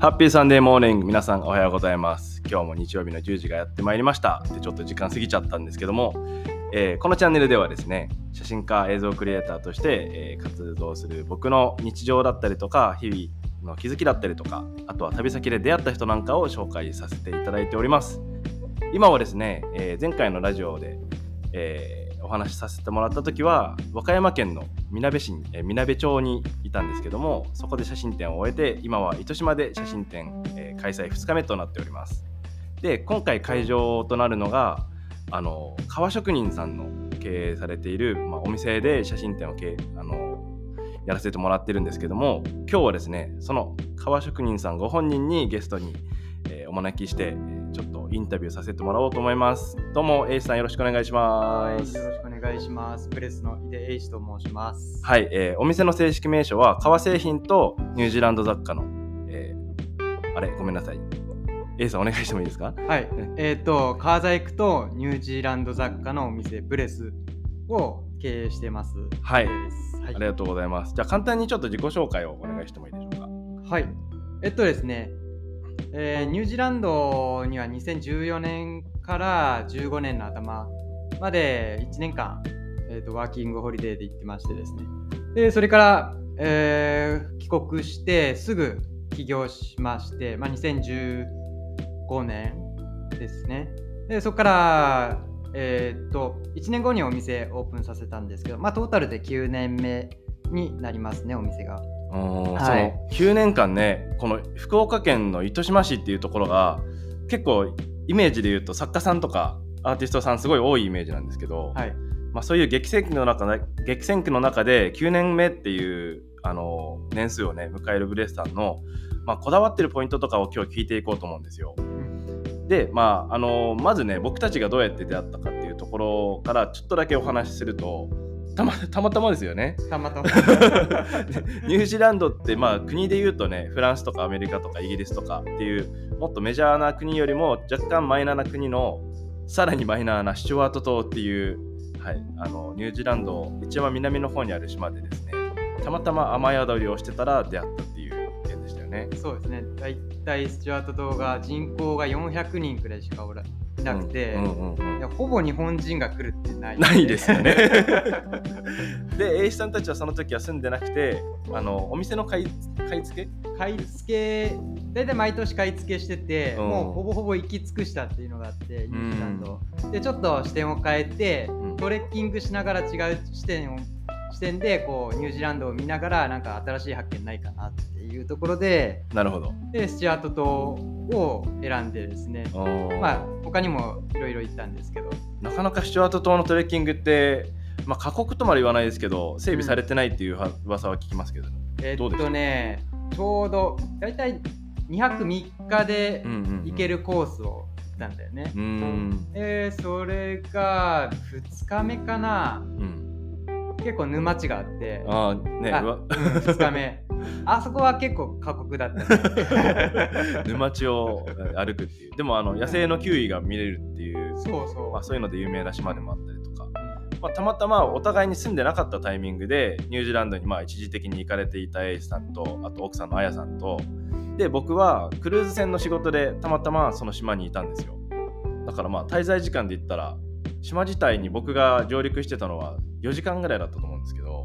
ハッピーサンデーモーニング。皆さんおはようございます。今日も日曜日の10時がやってまいりました。でちょっと時間過ぎちゃったんですけども、えーこのチャンネルではですね写真家映像クリエイターとして、えー活動する僕の日常だったりとか日々の気づきだったりとかあとは旅先で出会った人なんかを紹介させていただいております。今はですね、えー前回のラジオで、えお話しさせてもらった時は和歌山県のみなべ市に、みなべ町にいたんですけどもそこで写真展を終えて今は糸島で写真展、えー開催2日目となっております。で今回会場となるのがあの革職人さんの経営されている、まあ、お店で写真展を経あのやらせてもらってるんですけども今日はですねその革職人さんご本人にゲストに、えーお招きしてインタビューさせてもらおうと思いますどうも A さんよろしくお願いしはい、ますよろしくお願いします。プレスの井出英二と申します。はい、えーお店の正式名称は革製品とニュージーランド雑貨の、えーあれごめんなさい A さんお願いしてもいいですか？はい、えっ、と、革細工とニュージーランド雑貨のお店、プレスを経営してます。はいはい、ありがとうございますじゃあ簡単にちょっと自己紹介をお願いしてもいいでしょうか？はい。えっとですね、えーニュージーランドには2014年から15年の頭まで1年間、えー、とワーキングホリデーで行ってましてですね。で、それから、えー帰国してすぐ起業しまして、まあ、2015年ですね。で、そこから、えーっと、1年後にお店オープンさせたんですけど、まあ、トータルで9年目になりますね、お店が。はいその9年間ねこの福岡県の糸島市っていうところが結構イメージで言うと作家さんとかアーティストさんすごい多いイメージなんですけど、はい。まあ、そういう激戦区の中で激戦区の中で9年目っていうあの年数をね迎えるブレスさんの、まあ、こだわってるポイントとかを今日聞いていこうと思うんですよ。で、まあ、あのまずね僕たちがどうやって出会ったかっていうところからちょっとだけお話しするとたまたまたまですよね。たまたま。ニュージーランドってまあ国で言うとねフランスとかアメリカとかイギリスとかっていうもっとメジャーな国よりも若干マイナーな国のさらにマイナーなシチュワート島っていう、はい、あのニュージーランド一番南の方にある島でですねたまたま雨宿りをしてたら出会ったっていう点でしたよね。そうですね。だいたいスチュワート島が人口が400人くらいしかおらいなくて、いやほぼ日本人が来るってない、ないですよね。で、A さんたちはその時は住んでなくて、あのお店の買い買い付け？買い付け、大体毎年買い付けしてて、うん。もうほぼほぼ行き尽くしたっていうのがあって、ニュージーランド。うで、ちょっと視点を変えて、うん。トレッキングしながら違う視点を視点でこうニュージーランドを見ながらなんか新しい発見ないかなっていうところでなるほど。でスチュアート島を選んでですね。まあ他にもいろいろ行ったんですけど。なかなかシチュワート島のトレッキングって、まあ、過酷とまで言わないですけど整備されてないっていうは噂は聞きますけど、えっとねちょうど大体2泊3日でうんうんうん。行けるコースを行ったんだよね、うーん。えーそれが2日目かな。うん結構沼地があって。ああねあうん、2日目。あそこは結構過酷だった。ね 沼地を歩くっていう。でもあの野生のキウイが見れるっていう、そうそう、まあ、そういうので有名な島でもあったりとか、まあ、たまたまお互いに住んでなかったタイミングでニュージーランドにまあ一時的に行かれていたエイスさんとあと奥さんのあやさんと。で僕はクルーズ船の仕事でたまたまその島にいたんですよ。だからまあ滞在時間で言ったら島自体に僕が上陸してたのは4時間ぐらいだったと思うんですけど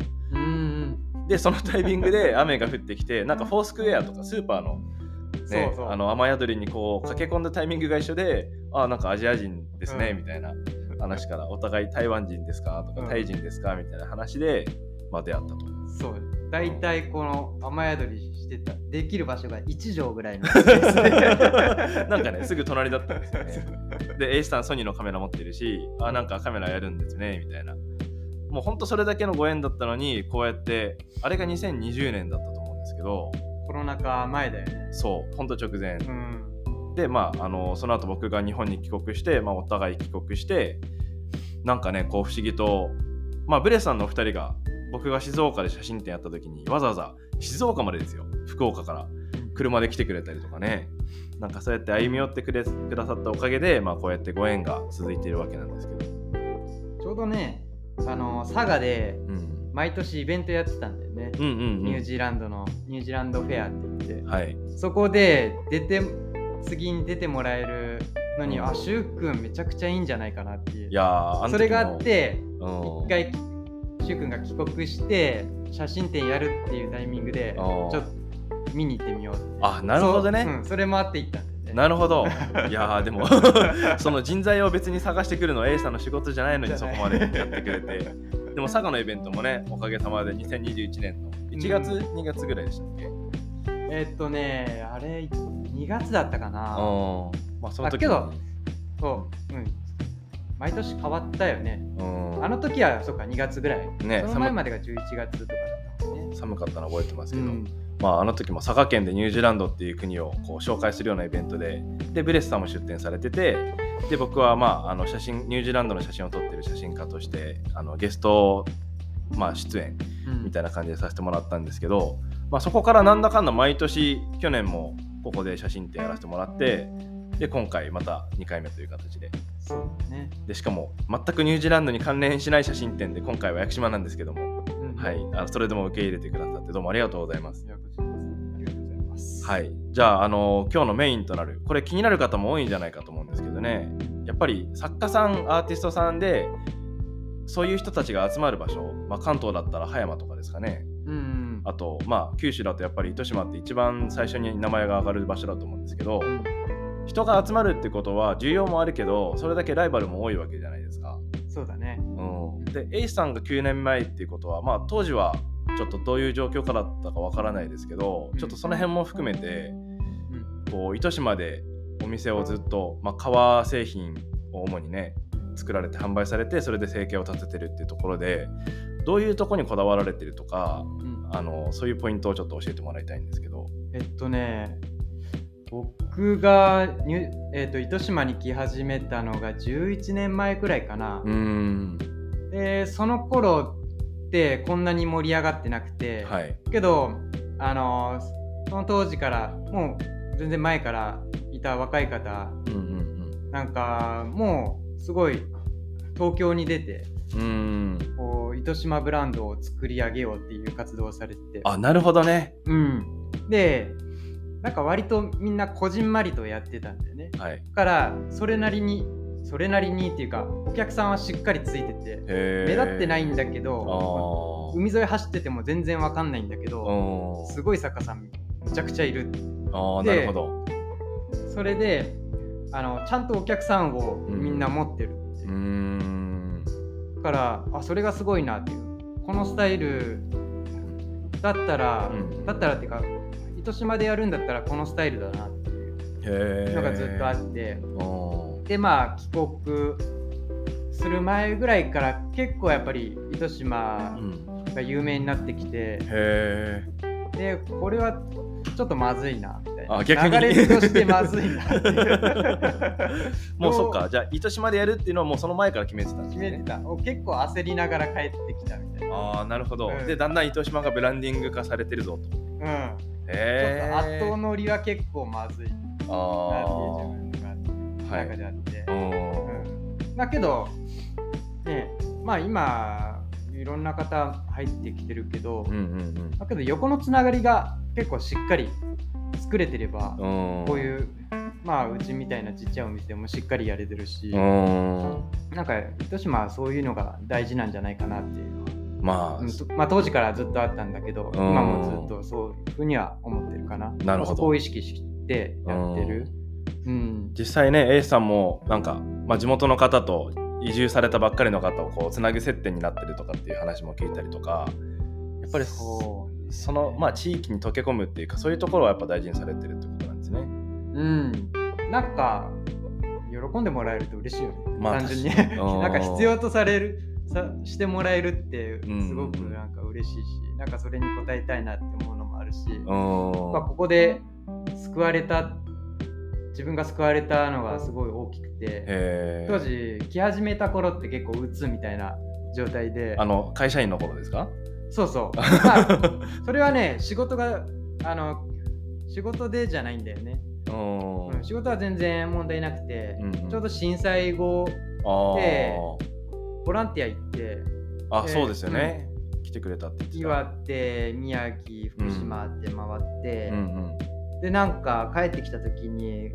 でそのタイミングで雨が降ってきてなんかフォースクエアとかスーパーの,、ね、そうそう。あの雨宿りにこう駆け込んだタイミングが一緒であなんかアジア人ですね、うん。みたいな話からお互い台湾人ですかとうん。かタイ人ですかみたいな話で、まあ、出会ったと。そう。大体この雨宿りしてたできる場所が1畳ぐらいの。なんかねすぐ隣だったんですよね。で A さんソニーのカメラ持ってるしあなんかカメラやるんですねみたいな。もうほんとそれだけのご縁だったのにこうやってあれが2020年だったと思うんですけどコロナ禍前だよねそうほんと直前。うんでまああのその後僕が日本に帰国して、まあ、お互い帰国してなんかねこう不思議とまあブレさんのお二人が僕が静岡で写真展やった時にわざわざ静岡までですよ福岡から車で来てくれたりとかね。なんかそうやって歩み寄ってくれくださったおかげで、まあ、こうやってご縁が続いているわけなんですけど、ちょうどねあの佐賀でうん、毎年イベントやってたんだよね。ね、うんうんうん。ニュージーランドのニュージーランドフェアって言って。はい。そこで出て次に出てもらえるのに、うん。あしゅうくんめちゃくちゃいいんじゃないかなっていう。いやそれがあってうん。一回しゅうくんが帰国して写真展やるっていうタイミングでちょっと見に行ってみようあなるほどね。そう。うんそれもあって行ったなるほど。いやーでも その人材を別に探してくるのは A さんの仕事じゃないのにそこまでやってくれて。でも佐賀のイベントもね、おかげさまで2021年の1月、うん。2月ぐらいでしたっけ？えーっとねあれ2月だったかな。うん。まあその時だけどそううん。毎年変わったよね。うん。あの時はそっか2月ぐらい。ねその前までが11月とかだったもんね。寒かったの覚えてますけど、うんまああの時も佐賀県でニュージーランドっていう国をこう紹介するようなイベントで、でブレスさんも出展されてて、で僕はまああの写真ニュージーランドの写真を撮ってる写真家としてあのゲストまあ出演うん。みたいな感じでさせてもらったんですけど、まあ、そこからなんだかんだ毎年去年もここで写真展やらせてもらってで今回また2回目という形で。そうだね。でしかも全くニュージーランドに関連しない写真展で今回は屋久島なんですけども、うん。はい、あのそれでも受け入れてくださってどうもありがとうございます。い。やはい、じゃあ、あの今日のメインとなるこれ気になる方も多いんじゃないかと思うんですけどね。やっぱり作家さんアーティストさんでそういう人たちが集まる場所、まあ、関東だったら葉山とかですかね。うんうん。あと、まあ、九州だとやっぱり糸島って一番最初に名前が上がる場所だと思うんですけど、うん。人が集まるってことは需要もあるけどそれだけライバルも多いわけじゃないですか。そうだね。うん、で A さんが9年前っていうことは、まあ、当時はちょっとどういう状況からだったかわからないですけど、うん。ちょっとその辺も含めてうん。こう糸島でお店をずっと、まあ、革製品を主にね作られて販売されてそれで生計を立ててるっていうところでどういうとこにこだわられてるとかうん。あのそういうポイントをちょっと教えてもらいたいんですけど。えっとね僕がニュ、えっと糸島に来始めたのが11年前くらいかな。う、ーん。でその頃ってこんなに盛り上がってなくて、はい。けどあのその当時からもう全然前からいた若い方うんうんなんかもうすごい東京に出てうん。こう糸島ブランドを作り上げようっていう活動をされてて。あなるほどね。うん、でなんか割とみんなこじんまりとやってたんだよね。はい。だからそれなりにそれなりにっていうかお客さんはしっかりついててへ目立ってないんんだけど海沿い走ってても全然わかんないんだけどすごい作家さんめちゃくちゃいるあなるほど。それであのちゃんとお客さんをみんな持ってるってからあそれがすごいなっていう。このスタイルだったら、うん。だったらっていうか糸島でやるんだったらこのスタイルだなっていうのがずっとあってでまあ帰国する前ぐらいから結構やっぱり糸島うんが有名になってきてへえでこれはちょっとまずいなみたいな。あ逆に。流れとしてまずいな もうそっか。じゃあ糸島でやるっていうのはもうその前から決めてたんですね。決めてた。お結構焦りながら帰ってきたみたいな。ああなるほど、うん。でだんだん糸島がブランディング化されてるぞと。うん。へっえと後頭乗りは結構まずいああ中であって、うん。うん、だけどねまあ今いろんな方入ってきてるけど、うんうんだけど横のつながりが結構しっかり作れてれば、うん。うんこういうまあうちみたいなちっちゃいお店でもしっかりやれてるし、うん。なんか糸島はそういうのが大事なんじゃないかなっていうのは、まあ、まあ、当時からずっとあったんだけど、ん。今もずっとそういうふうには思ってるかな。なるほど。そこを意識してやってる。うん、実際ね A さんもなんか、まあ、地元の方と移住されたばっかりの方をこうつなぐ接点になってるとかっていう話も聞いたりとかやっぱりそうその、まあ、地域に溶け込むっていうかそういうところはやっぱ大事にされてるってことなんですね。うん、なんか喜んでもらえると嬉しいよね、まあ単純に。なんか必要とされるさしてもらえるってうん。すごくなんか嬉しいし、なんかそれに応えたいなって思うのもあるし、うん。まあ、ここで救われた自分が救われたのがすごい大きくて当時来始めた頃って結構うつみたいな状態で。あの会社員の頃ですか？そうそう、まあ、それはね仕事があの仕事でじゃないんだよね、うん。うん、仕事は全然問題なくて、うんうん。ちょうど震災後でボランティア行ってあでそうですよね、来てくれたって言ってた。岩手宮城福島って回って、うんうんでなんか帰ってきた時に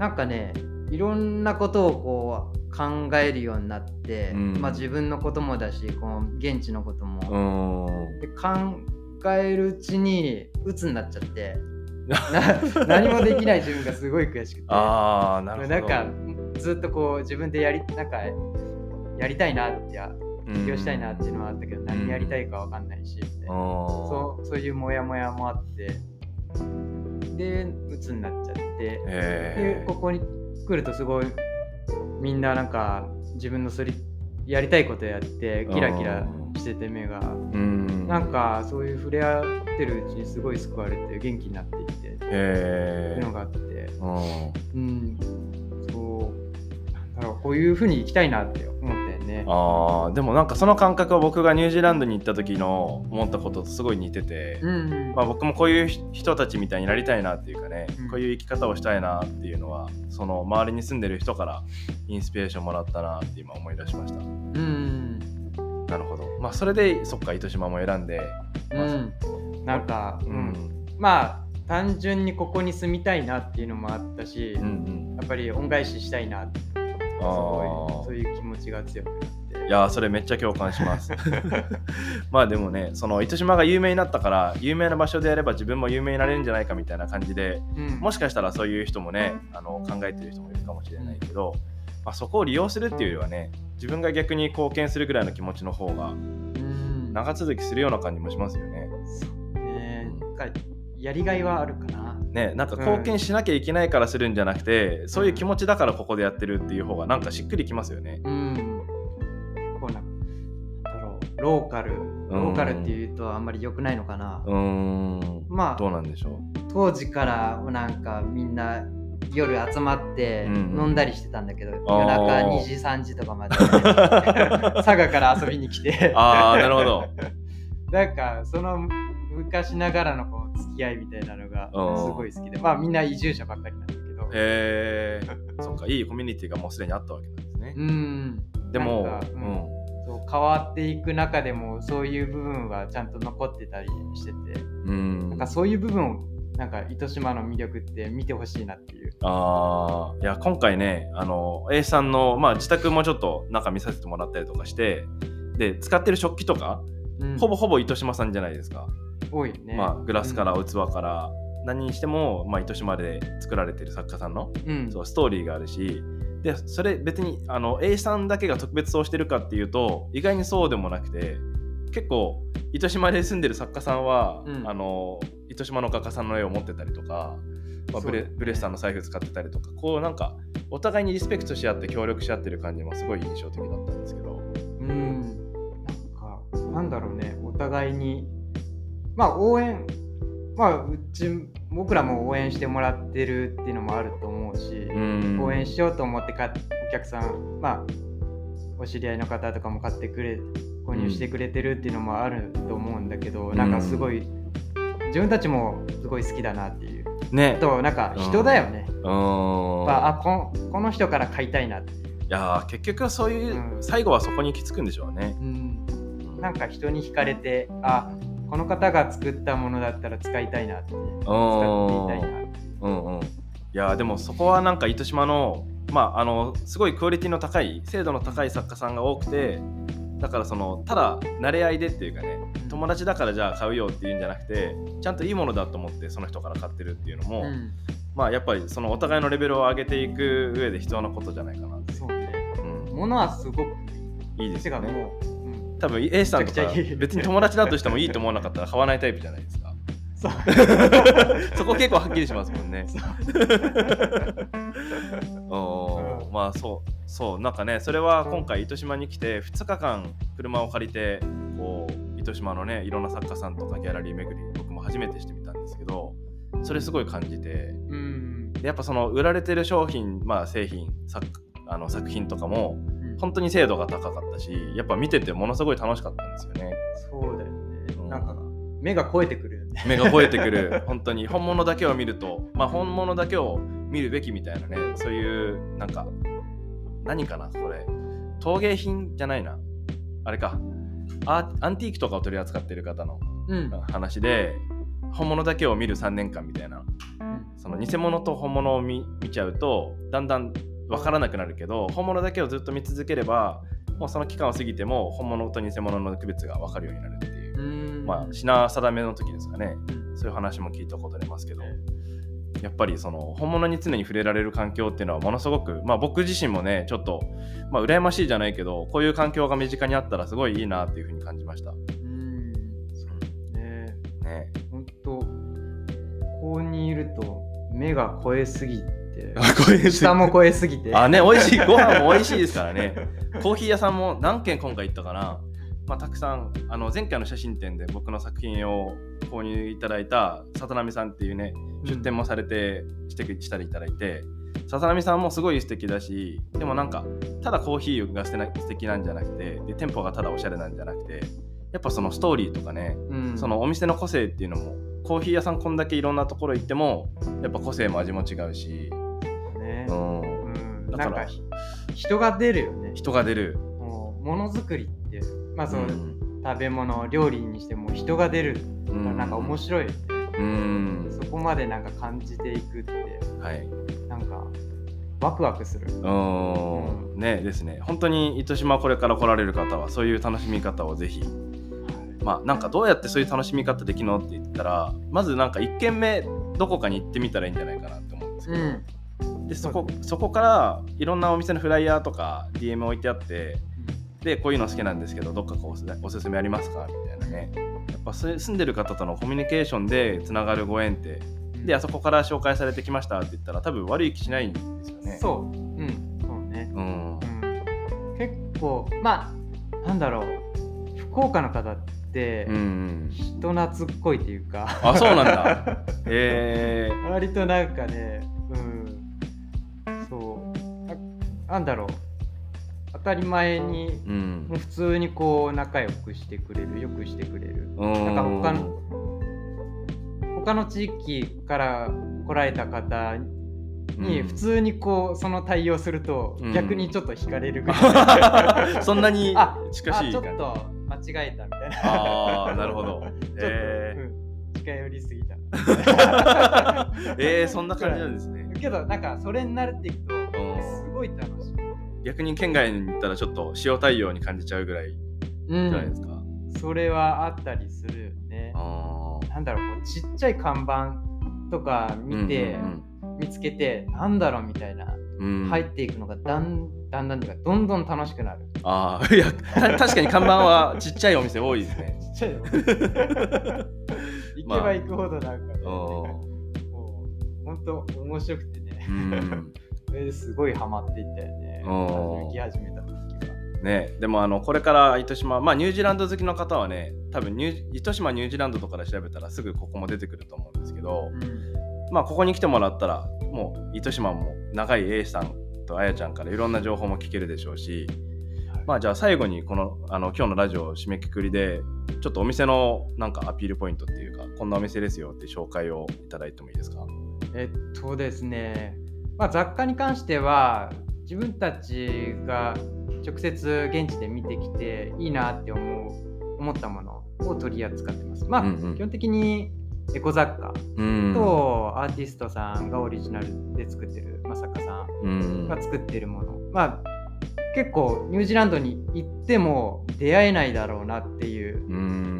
なんかねいろんなことをこう考えるようになって、うん。まあ自分のこともだしこの現地のことも、で考えるうちに鬱になっちゃって。な何もできない自分がすごい悔しくて。ああなるほど。なんかずっとこう自分でやりなんかやりたいなって起業したいなっていうのはあったけど、何やりたいかわかんないし、みたいなそそうそういうモヤモヤもあってで鬱になっちゃって。でへここに来るとすごいみんななんか自分のそれやりたいことやってキラキラしてて目が。うん。なんかそういう触れ合ってるうちにすごい救われて元気になっていってっていへうのがあって。うん。うん。そう。なんだろうこういうふうに生きたいなってね。あーでもなんかその感覚は僕がニュージーランドに行った時の思ったこととすごい似てて、うんまあ、僕もこういう人たちみたいになりたいなっていうかね、うん。こういう生き方をしたいなっていうのはその周りに住んでる人からインスピレーションもらったなって今思い出しました。うんなるほど。まあそれでそっか糸島も選んでうん。なんか、ううんん、まあ単純にここに住みたいなっていうのもあったし、うんうん。やっぱり恩返ししたいなってすごあいそういう気持ちが強くなって。ーいやーそれめっちゃ共感します。まあでもねその糸島が有名になったから有名な場所でやれば自分も有名になれるんじゃないかみたいな感じでうん。もしかしたらそういう人もねあの考えてる人もいるかもしれないけど、まあ、そこを利用するっていうよりはね自分が逆に貢献するぐらいの気持ちの方がうん。長続きするような感じもしますよね。ね。なんかやりがいはあるかなねなんか貢献しなきゃいけないからするんじゃなくて、そういう気持ちだからここでやってるっていう方がなんかしっくりきますよね。うん。こうなんだろうローカル。ローカルっていうとあんまり良くないのかな、うーん。まあどうなんでしょ当時からなんかみんな夜集まってうん飲んだりしてたんだけど、あー。夜中2時3時とかまで。佐賀から遊びに来て。うああなるほど。なんかその昔ながらのこう付き合いみたいなのがうん。すごい好きで。まあみんな移住者ばっかりなんだけど。へえ そっかいいコミュニティがもうすでにあったわけなんですね。うん。でもなんかうん。うん。そう変わっていく中でもそういう部分はちゃんと残ってたりしてて。うん。なんかそういう部分をなんか糸島の魅力って見てほしいなっていう。あー。いや今回ねあの A さんの、まあ、自宅もちょっと中見させてもらったりとかしてで使ってる食器とか、うん。ほぼほぼ糸島さんじゃないですか、多いよね。まあ、グラスから器から、何にしても、まあ、糸島で作られてる作家さんのうん。そうストーリーがあるしでそれ別にあの A さんだけが特別そうしてるかっていうと意外にそうでもなくて結構糸島で住んでる作家さんは、うん。あの糸島の画家さんの絵を持ってたりとか、まあ、ブレねブレスさんの財布使ってたりとかこうなんかお互いにリスペクトし合って協力し合ってる感じもすごい印象的だったんですけど。うん。なんかなんだろうね。お互いにまあ応援まあうち僕らも応援してもらってるっていうのもあると思うし、うん。応援しようと思ってかお客さんまあお知り合いの方とかも買ってくれ購入してくれてるっていうのもあると思うんだけど、うん。なんかすごい自分たちもすごい好きだなっていう。ね。あとなんか人だよね、うーんまあ、あここの人から買いたいなって。いう、いやー結局はそういう、うん。最後はそこに行き着くんでしょうね。うん、なんか人に惹かれてあこの方が作ったものだったら使いたいなって使っていたいなうんうん、いやーでもそこはなんか糸島のまああのすごいクオリティの高い精度の高い作家さんが多くてだからそのただ慣れ合いでっていうかね友達だからじゃあ買うよっていうんじゃなくてちゃんといいものだと思ってその人から買ってるっていうのも、うん。まあやっぱりそのお互いのレベルを上げていく上で必要なことじゃないかなって、そうね。うん、ものはすごくいいですよね多分 A さんとか別に友達だとしてもいいと思わなかったら買わないタイプじゃないですか。そう。そこ結構はっきりしますもんね。おーまあそうそうなんかねそれは今回糸島に来て2日間車を借りてこう糸島のねいろんな作家さんとかギャラリー巡り僕も初めてしてみたんですけどそれすごい感じてうん。でやっぱその売られてる商品まあ製品作あの作品とかもうん本当に精度が高かったしやっぱ見ててものすごい楽しかったんですよね。そうだよね、うん。なんか目が超えてくるよね。目が超えてくる。本当に。本物だけを見るとまあ本物だけを見るべきみたいなねそういうなんか何かなこれ。陶芸品じゃないな。あれか。アアンティークとかを取り扱ってる方のうん。話で本物だけを見る3年間みたいな。その偽物と本物を見見ちゃうとだんだん分からなくなるけど本物だけをずっと見続ければもうその期間を過ぎても本物と偽物の区別が分かるようになるっていう、うん。まあ品定めの時ですかね。うんそういう話も聞いたことありますけど。やっぱりその本物に常に触れられる環境っていうのはものすごく、まあ、僕自身もねちょっと、まあ、羨ましいじゃないけどこういう環境が身近にあったらすごいいいなっていうふうに感じました。うん。そうね。ね、本当ここにいると目が超えすぎて下も超えすぎて。あね、美味しい、ご飯も美味しいですからね。コーヒー屋さんも何軒今回行ったかな。まあ、たくさん、あの前回の写真展で僕の作品を購入いただいた里波さんっていうね、出店もされてしてしたりいただいて、里波さんもすごい素敵だし、でもなんか、ただコーヒーが素敵な素敵なんじゃなくてで、店舗がただおしゃれなんじゃなくて、やっぱそのストーリーとかね、うん。そのお店の個性っていうのも、コーヒー屋さんこんだけいろんなところ行っても、やっぱ個性も味も違うし、ねうん、うん。だから。なんかひ人が出るよね。人が出る。もうものづくりって。まあその、うん。食べ物料理にしても人が出る。からなんか面白いよね、うん。そこまでなんか感じていくって。はい。なんかワクワクする。うーん。ねですね。本当に糸島これから来られる方はそういう楽しみ方をぜひ。まあなんかどうやってそういう楽しみ方できるのって言ったらまずなんか1軒目どこかに行ってみたらいいんじゃないかなって思うんですけど、うんでそこそこからいろんなお店のフライヤーとか DM 置いてあってでこういうの好きなんですけどどっかこうおすおすすめありますか？みたいなね。やっぱす住んでる方とのコミュニケーションでつながるご縁ってであそこから紹介されてきましたって言ったら多分悪い気しないんですよね。そう。うん。そうね、うん。うん、結構まあなんだろう。福岡の方ってうんうん、人懐っこいっていうか、あそうなんだ。えー、割となんかねなんだろう。当たり前にうん。もう普通にこう仲良くしてくれるよくしてくれる。うんなんか他の他の地域から来られた方にうん。普通にこうその対応するとうん。逆にちょっと惹かれるぐらい そんなにあ近しいちょっと間違えたみたいな。あーなるほど。えうん、近寄りすぎたー、えー、そんな感じなんですね。けどなんかそれに慣れていくとん。すごい楽しい、逆に県外に行ったらちょっと塩対応に感じちゃうぐらいじうゃないですか、それはあったりするよね。なんだろうこうちっちゃい看板とか見て、うん見つけてなんだろうみたいな、うん。うん入っていくのがだんだんだんどんどん楽しくなる。ああ いやた確かに看板はちっちゃいお店多いですね。ちっちゃいよ 行けば行くほどなんかね、うんもう本当面白くてね。うんそれですごいハマっていったよね。き始めた時はね、でもあのこれから糸島、まあ、ニュージーランド好きの方はね多分ニュー糸島ニュージーランドとかで調べたらすぐここも出てくると思うんですけど、まあ、ここに来てもらったらもう糸島も長い A さんとあやちゃんからいろんな情報も聞けるでしょうし、まあ、じゃあ最後にこのあの今日のラジオ締めくくりでちょっとお店のなんかアピールポイントっていうかこんなお店ですよって紹介をいただいてもいいですか？えっとですね、まあ、雑貨に関しては自分たちが直接現地で見てきていいなって思う思ったものを取り扱ってます。まあ、うんうん。基本的にエコ雑貨うん。とアーティストさんがオリジナルで作ってる、まあ、作家さうんんが作ってるもの、まあ結構ニュージーランドに行っても出会えないだろうなっていう。う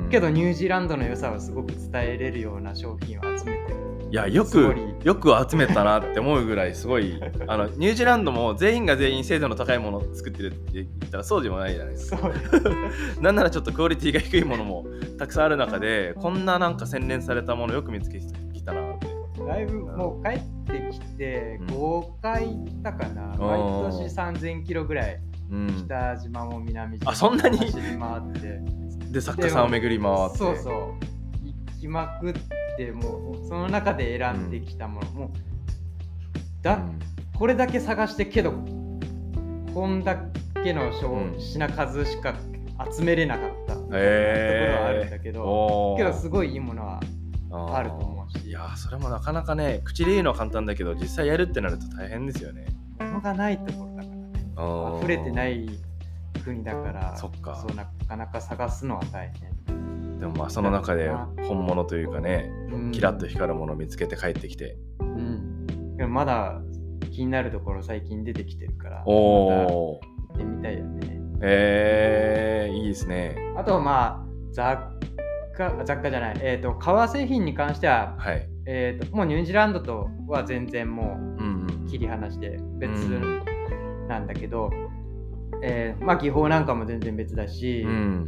ん。けどニュージーランドの良さをすごく伝えれるような商品を集めてる。いやよくよく集めたなって思うぐらいすごい あのニュージーランドも全員が全員精度の高いものを作ってるって言ったらそうでもないじゃないですか。そう。なんならちょっとクオリティが低いものもたくさんある中でこんななんか洗練されたものよく見つけてきたなって。だいぶもう帰ってきてうん。5回行ったかな、ー毎年3000キロぐらいうん。北島も南島もあそんなに？走り回って。で作家さんを巡り回って。そうそう。行きまくってもうその中で選んできたもの、もうだ、これだけ探してけどこんだけの品数しか集めれなかった。ところはえあるんだけど、おー。けどすごいいいものはーあると思うし。いやーそれもなかなかね口で言うのは簡単だけど実際やるってなると大変ですよね。物がないところだからね。溢れてない国だからそっか。そうなかなか探すのは大でもまあその中で本物というかね、変。キラッと光るものを見つけて帰ってきて、うん。でもまだ気になるところ最近出てきてるから、おお行ってみたいよね。えー、いいですね。あとまあ雑貨雑貨じゃない、えっ、と革製品に関しては、はい。えー、ともうニュージーランドとは全然もうんう切り離して別うんなんだけど、えーまあ技法なんかも全然別だし、うんうん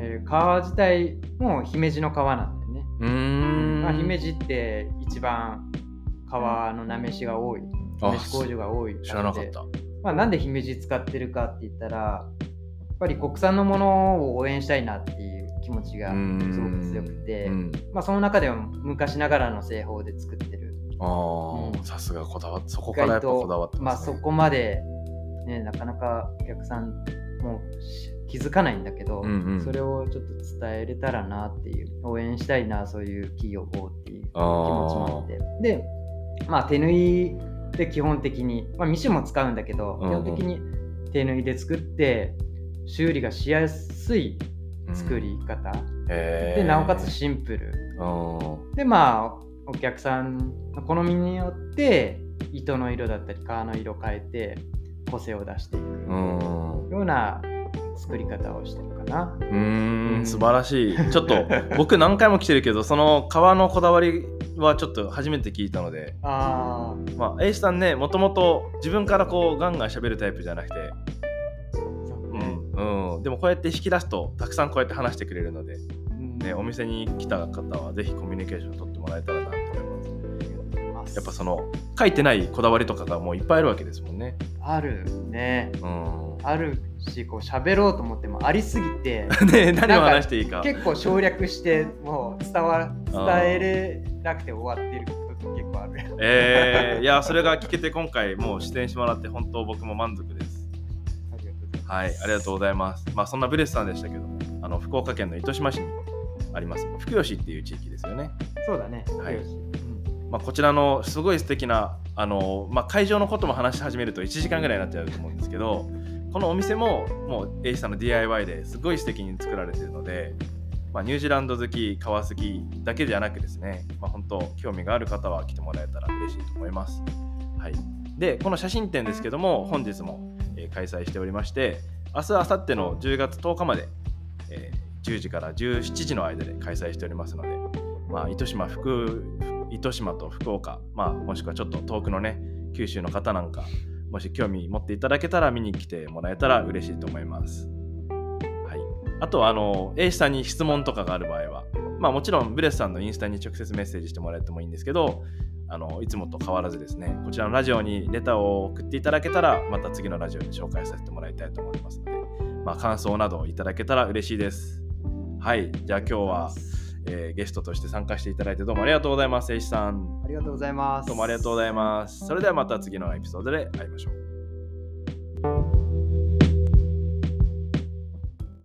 えー革自体も姫路の革なんだよね。うーん。まあ、姫路って一番革のなめしが多い、あなめし工場が多い知らなかった。まあ、なんで姫路使ってるかって言ったらやっぱり国産のものを応援したいなっていう気持ちがすごく強くて、うん。まあ、その中でも昔ながらの製法で作ってる。あさすがこだわってそこからやっぱこだわってまあ、ます、ねそこまで、ね、なかなかお客さんもし気づかないんだけど、うんうん。それをちょっと伝えれたらなっていう応援したいなそういう企業をっていう気持ちもあって。でまあ手縫いで基本的に、まあ、ミシンも使うんだけど、うんうん。基本的に手縫いで作って修理がしやすい作り方、へー。でなおかつシンプル。うんでまあお客さんの好みによって糸の色だったり革の色変えて個性を出していく。うん。ような作り方をしてるかな。うーん素晴らしい。ちょっと僕何回も来てるけどその革のこだわりはちょっと初めて聞いたので。あまあ A さんねもともと自分からこうガンガン喋るタイプじゃなくて、うんうん、でもこうやって引き出すとたくさんこうやって話してくれるので、うん。ね、お店に来た方はぜひコミュニケーション取ってもらえたらなと思います。やっぱその書いてないこだわりとかがもういっぱいあるわけですもんね。あるね。うん。あるし、こう喋ろうと思ってもありすぎて、ね何を話していいか。結構省略して、もう伝わ伝えれなくて終わってる時結構ある。えー、いやそれが聞けて今回もう出演してもらって本当僕も満足です。はいありがとうございます。まあそんなブレスさんでしたけどあの福岡県の糸島市にあります。福吉っていう地域ですよね。そうだね。はい。うん。まあ、こちらのすごい素敵なあの、まあ、会場のことも話し始めると1時間ぐらいになっちゃうと思うんですけどこのお店ももう A さんの DIY ですごい素敵に作られているので、まあ、ニュージーランド好き革好きだけじゃなくですね、まあ、本当興味がある方は来てもらえたら嬉しいと思います、はい、でこの写真展ですけども本日も、え開催しておりまして明日明後日の10月10日まで、えー10時から17時の間で開催しておりますのでまあ、糸島福糸島と福岡、まあ、もしくはちょっと遠くのね九州の方なんかもし興味持っていただけたら見に来てもらえたら嬉しいと思います。はい、あとはあの A さんに質問とかがある場合は、まあ、もちろんブレスさんのインスタに直接メッセージしてもらえてもいいんですけどあのいつもと変わらずですねこちらのラジオにレターを送っていただけたらまた次のラジオに紹介させてもらいたいと思いますので、まあ、感想などいただけたら嬉しいです。はい、じゃあ今日は、えーゲストとして参加していただいてどうもありがとうございます、エイシさん。ありがとうございます。どうもありがとうございます。それではまた次のエピソードで会いましょう。